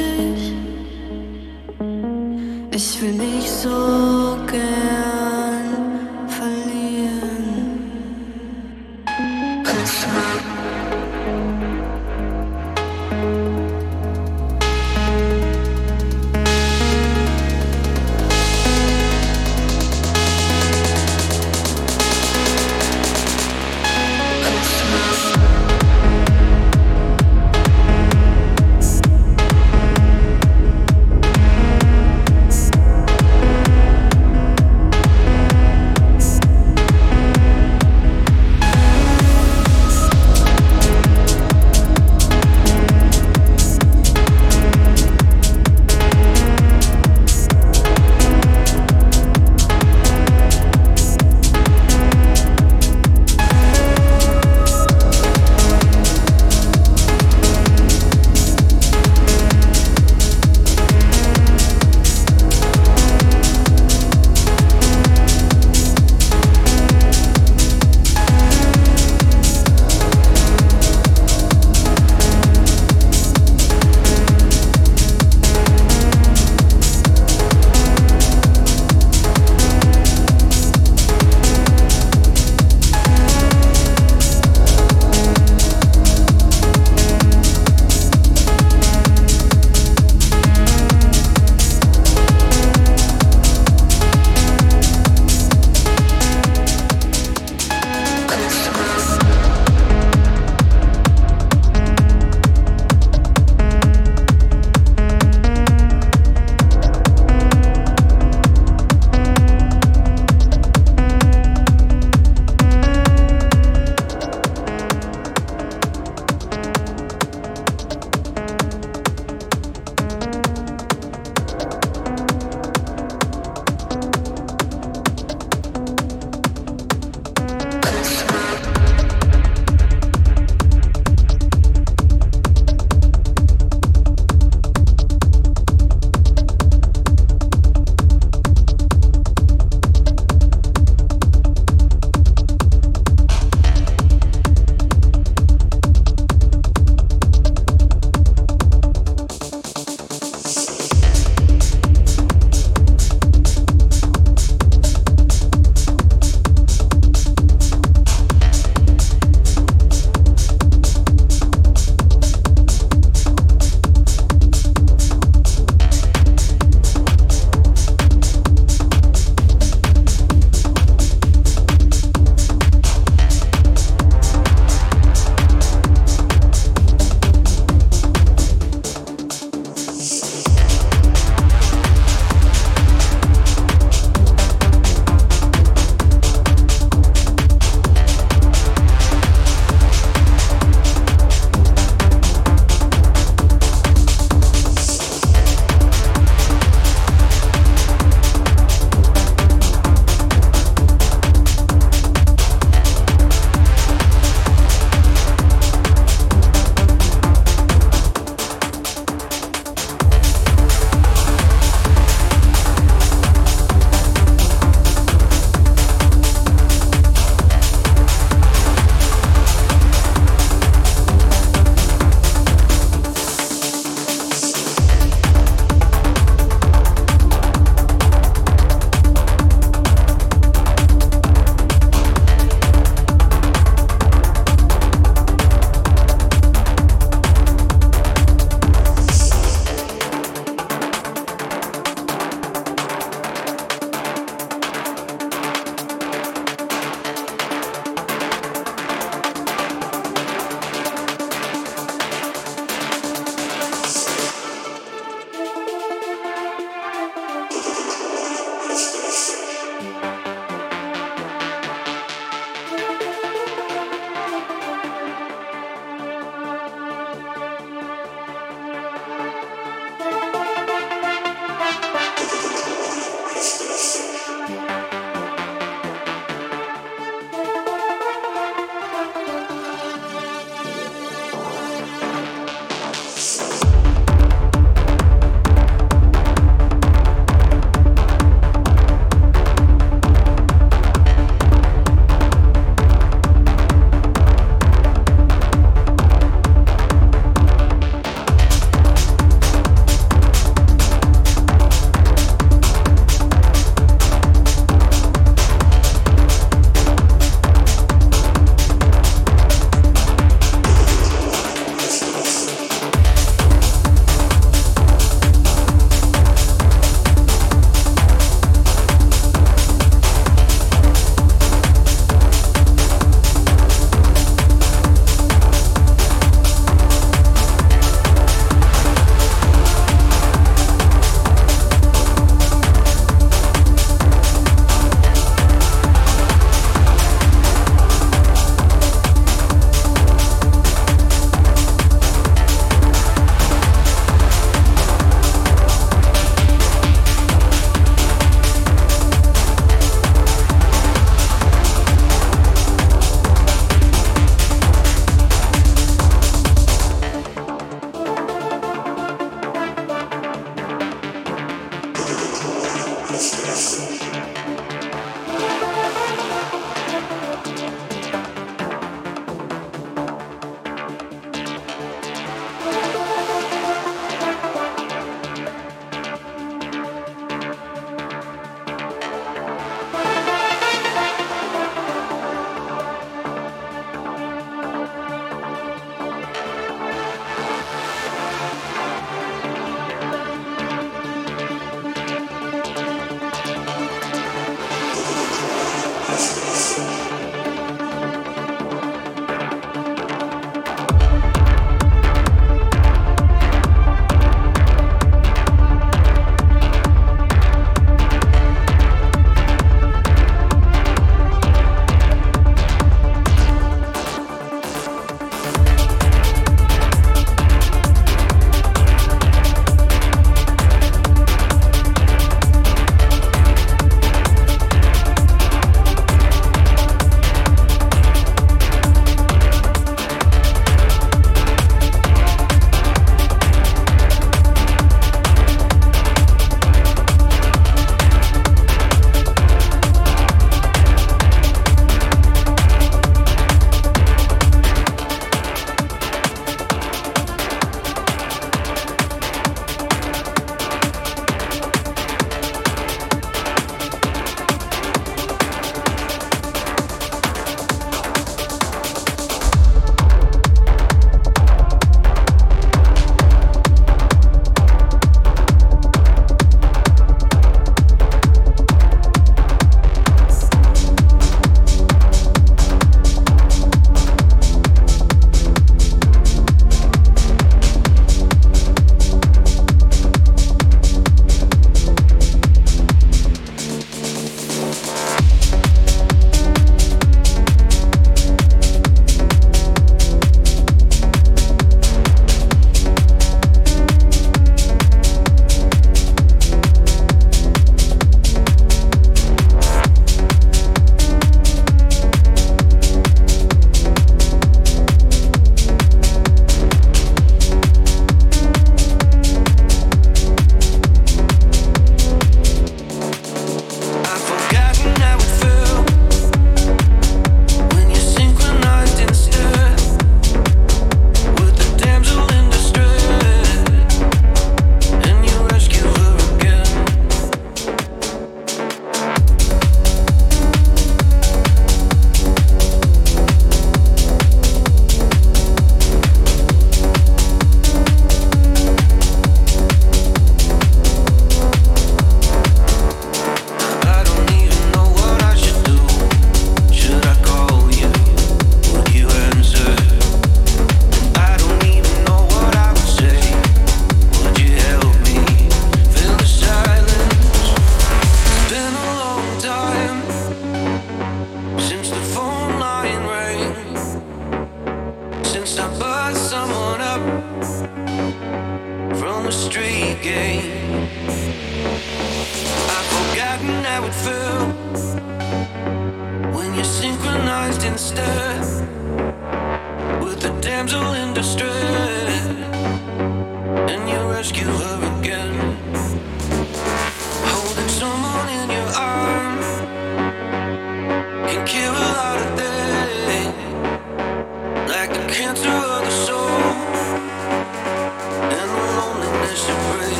süchtig. Ich will mich so gern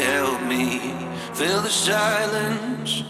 help me fill the silence?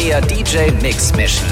Pioneer DJ Mix Mission.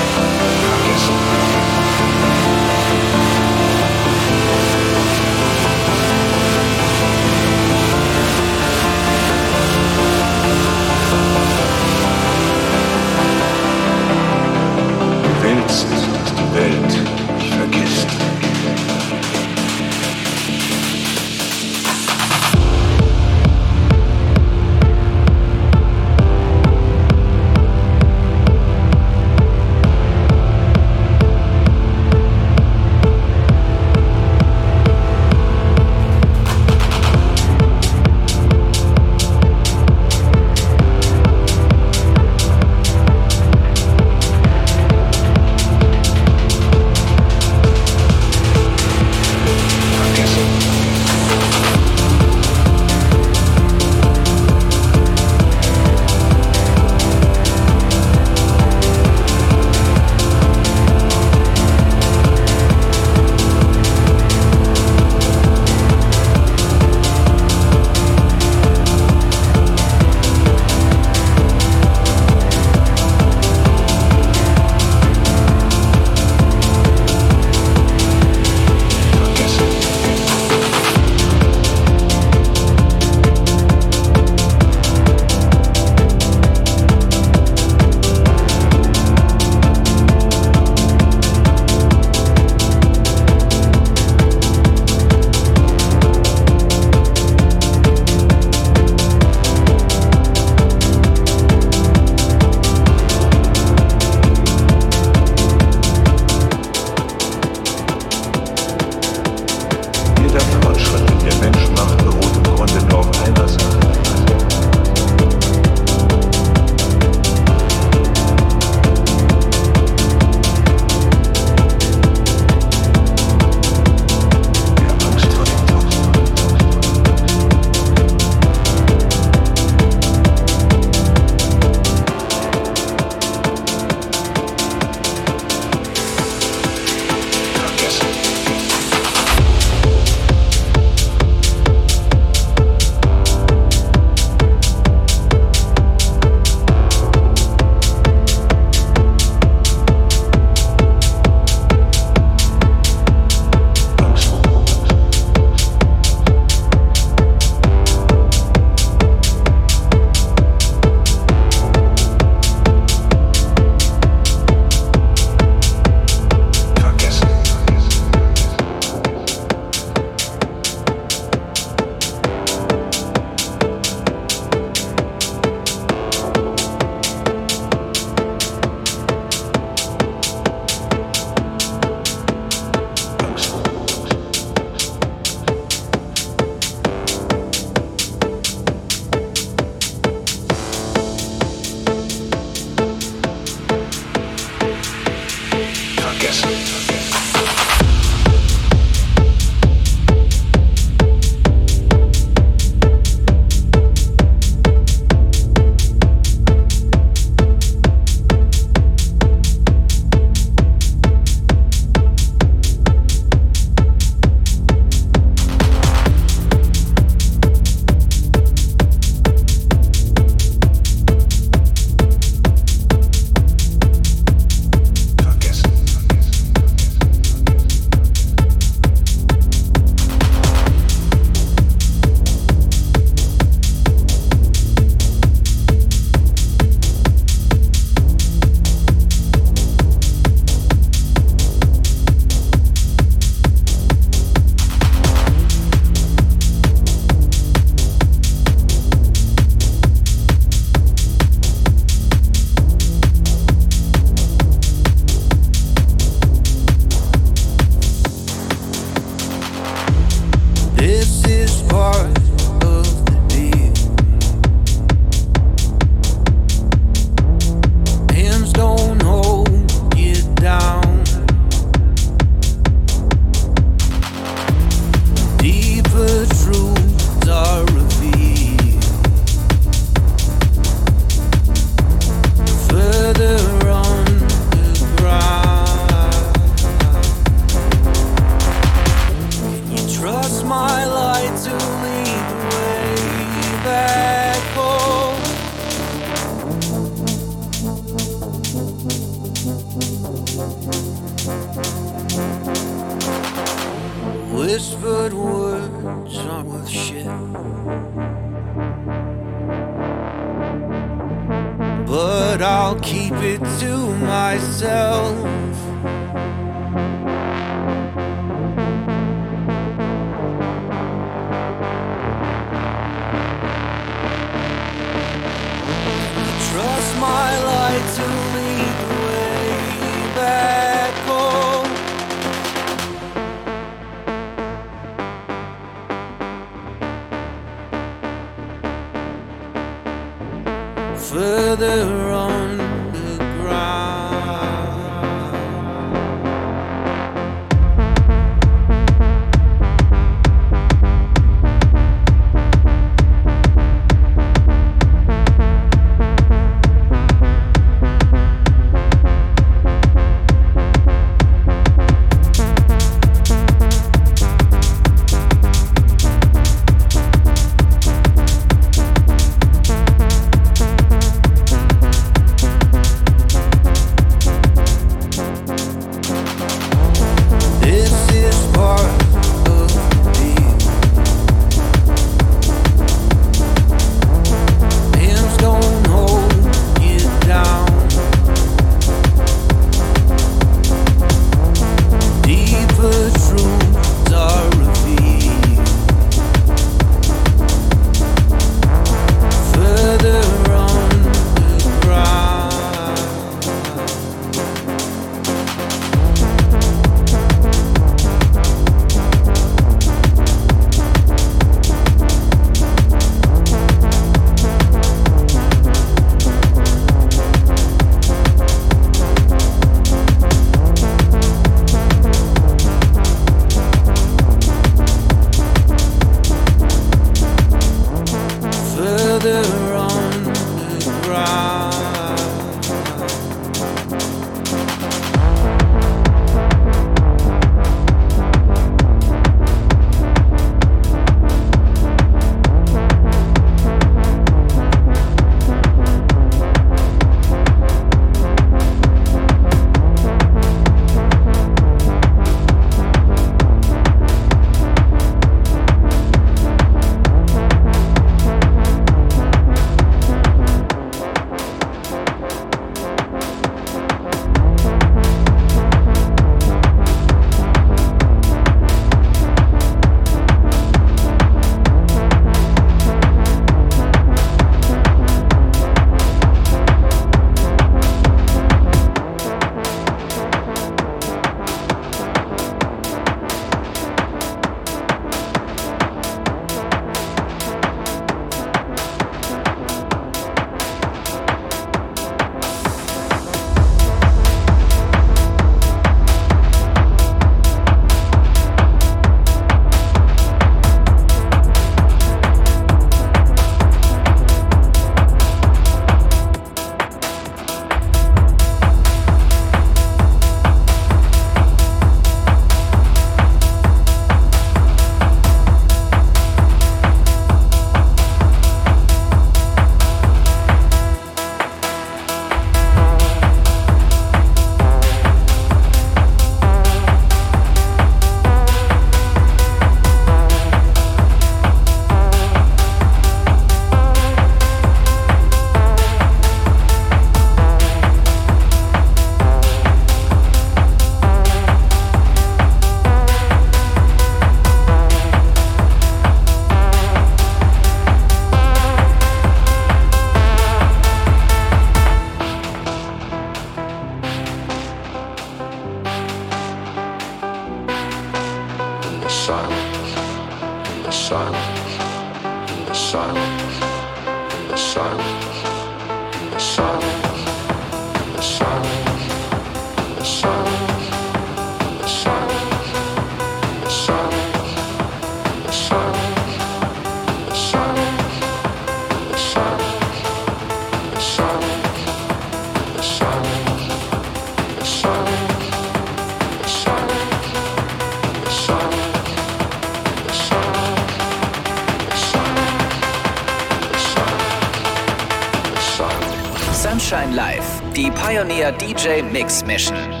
DJ Mix Mission.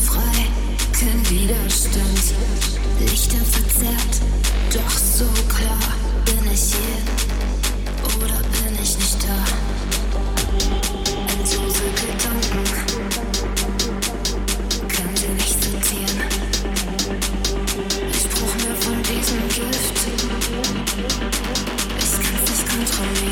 frei, kein Widerstand. Lichter verzerrt, doch so klar. Bin ich hier oder bin ich nicht da? Endlose Gedanken, kann sie nicht sortieren. Ich brauch mehr von diesem Gift. Ich kann's nicht kontrollieren.